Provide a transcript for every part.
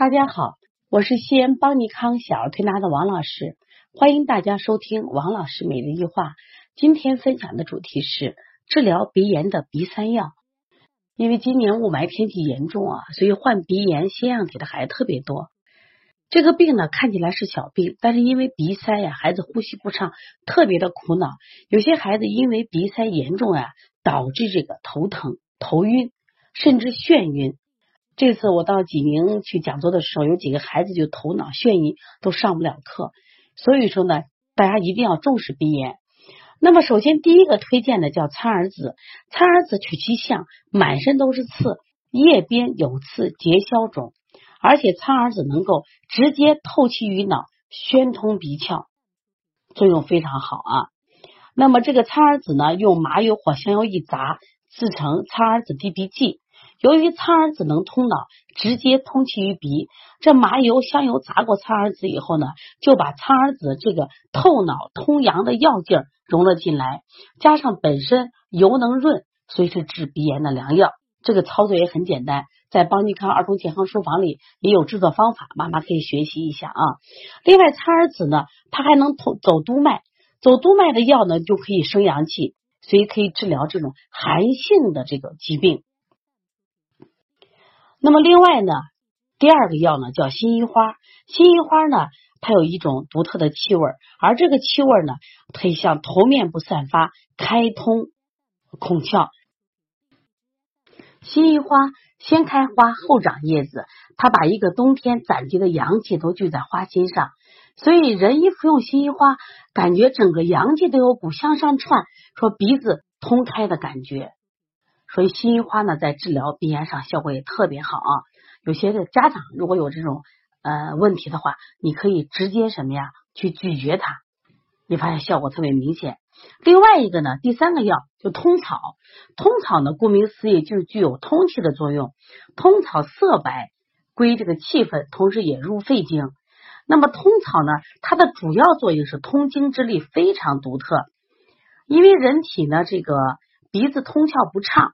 大家好，我是西安邦尼康小儿推拿的王老师，欢迎大家收听王老师每日一话。今天分享的主题是治疗鼻炎的鼻塞药。因为今年雾霾天气严重啊，所以患鼻炎腺样体的孩子特别多。这个病呢看起来是小病，但是因为鼻塞呀，孩子呼吸不畅，特别的苦恼。有些孩子因为鼻塞严重呀，导致这个头疼、头晕，甚至眩晕。这次我到济宁去讲座的时候，有几个孩子就头脑眩晕，都上不了课。所以说呢，大家一定要重视鼻炎。那么，首先第一个推荐的叫苍耳子。苍耳子取其象，满身都是刺，叶边有刺，结消肿，而且苍耳子能够直接透气于脑，宣通鼻窍，作用非常好啊。那么这个苍耳子呢，用麻油或香油一炸，制成苍耳子滴鼻剂。由于苍耳子能通脑，直接通气于鼻，这麻油、香油炸过苍耳子以后呢，就把苍耳子这个透脑通阳的药劲儿融了进来，加上本身油能润，所以是治鼻炎的良药。这个操作也很简单，在邦尼康儿童健康书房里也有制作方法，妈妈可以学习一下啊。另外，苍耳子呢，它还能通走督脉，走督脉的药呢就可以生阳气，所以可以治疗这种寒性的这个疾病。那么另外呢，第二个药呢叫辛夷花。辛夷花呢，它有一种独特的气味，而这个气味呢，可以向头面部散发，开通孔窍。辛夷花先开花后长叶子，它把一个冬天攒积的阳气都聚在花心上，所以人一服用辛夷花，感觉整个阳气都有股向上窜，说鼻子通开的感觉。所以辛夷花呢，在治疗鼻炎上效果也特别好啊。有些的家长如果有这种呃问题的话，你可以直接什么呀，去咀嚼它，你发现效果特别明显。另外一个呢，第三个药就通草。通草呢，顾名思义就是具有通气的作用。通草色白，归这个气分，同时也入肺经。那么通草呢，它的主要作用是通经之力非常独特，因为人体呢这个鼻子通窍不畅。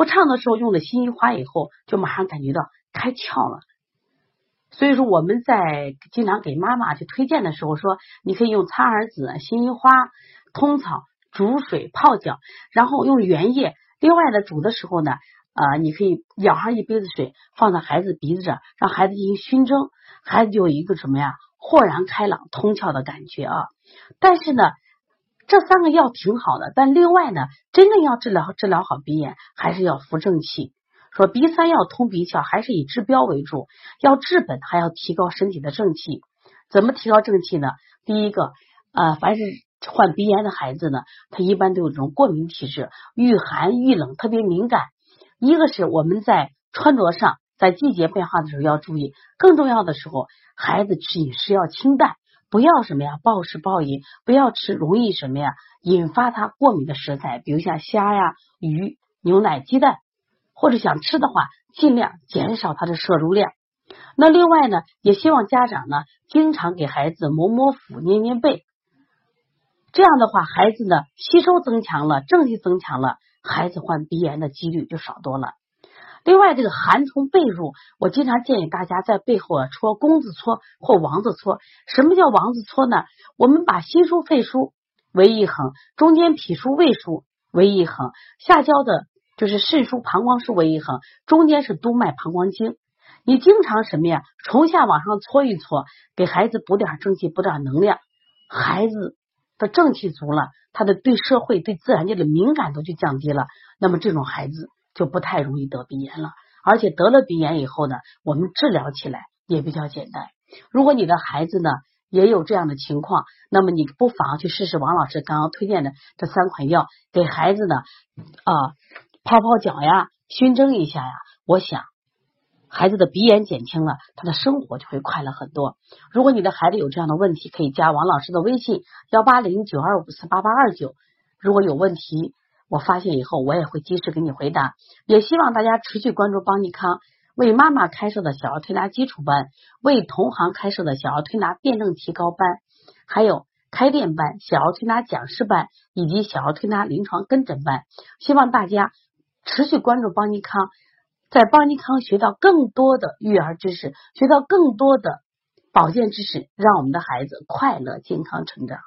不畅的时候用了辛夷花以后，就马上感觉到开窍了。所以说我们在经常给妈妈去推荐的时候，说你可以用苍耳子、辛夷花、通草煮水泡脚，然后用原液。另外呢，煮的时候呢，啊，你可以舀上一杯子水，放在孩子鼻子这儿，让孩子进行熏蒸，孩子就有一个什么呀，豁然开朗、通窍的感觉啊。但是呢。这三个药挺好的，但另外呢，真正要治疗治疗好鼻炎，还是要扶正气。说鼻三药通鼻窍，还是以治标为主，要治本，还要提高身体的正气。怎么提高正气呢？第一个，呃，凡是患鼻炎的孩子呢，他一般都有这种过敏体质，遇寒遇冷特别敏感。一个是我们在穿着上，在季节变化的时候要注意，更重要的时候，孩子吃饮食要清淡。不要什么呀，暴食暴饮，不要吃容易什么呀，引发他过敏的食材，比如像虾呀、鱼、牛奶、鸡蛋，或者想吃的话，尽量减少他的摄入量。那另外呢，也希望家长呢，经常给孩子摸摸腹、捏捏背，这样的话，孩子呢吸收增强了，正气增强了，孩子患鼻炎的几率就少多了。另外，这个寒从背入，我经常建议大家在背后啊搓弓字搓或王字搓。什么叫王字搓呢？我们把心腧、肺腧为一横，中间脾腧、胃腧为一横，下焦的就是肾腧、膀胱腧为一横，中间是督脉、膀胱经。你经常什么呀？从下往上搓一搓，给孩子补点正气，补点能量。孩子的正气足了，他的对社会、对自然界的敏感度就降低了。那么这种孩子。就不太容易得鼻炎了，而且得了鼻炎以后呢，我们治疗起来也比较简单。如果你的孩子呢也有这样的情况，那么你不妨去试试王老师刚刚推荐的这三款药，给孩子呢啊泡泡脚呀，熏蒸一下呀，我想孩子的鼻炎减轻了，他的生活就会快乐很多。如果你的孩子有这样的问题，可以加王老师的微信幺八零九二五四八八二九，如果有问题。我发现以后，我也会及时给你回答。也希望大家持续关注邦尼康为妈妈开设的小儿推拿基础班，为同行开设的小儿推拿辩证提高班，还有开店班、小儿推拿讲师班以及小儿推拿临床跟诊班。希望大家持续关注邦尼康，在邦尼康学到更多的育儿知识，学到更多的保健知识，让我们的孩子快乐健康成长。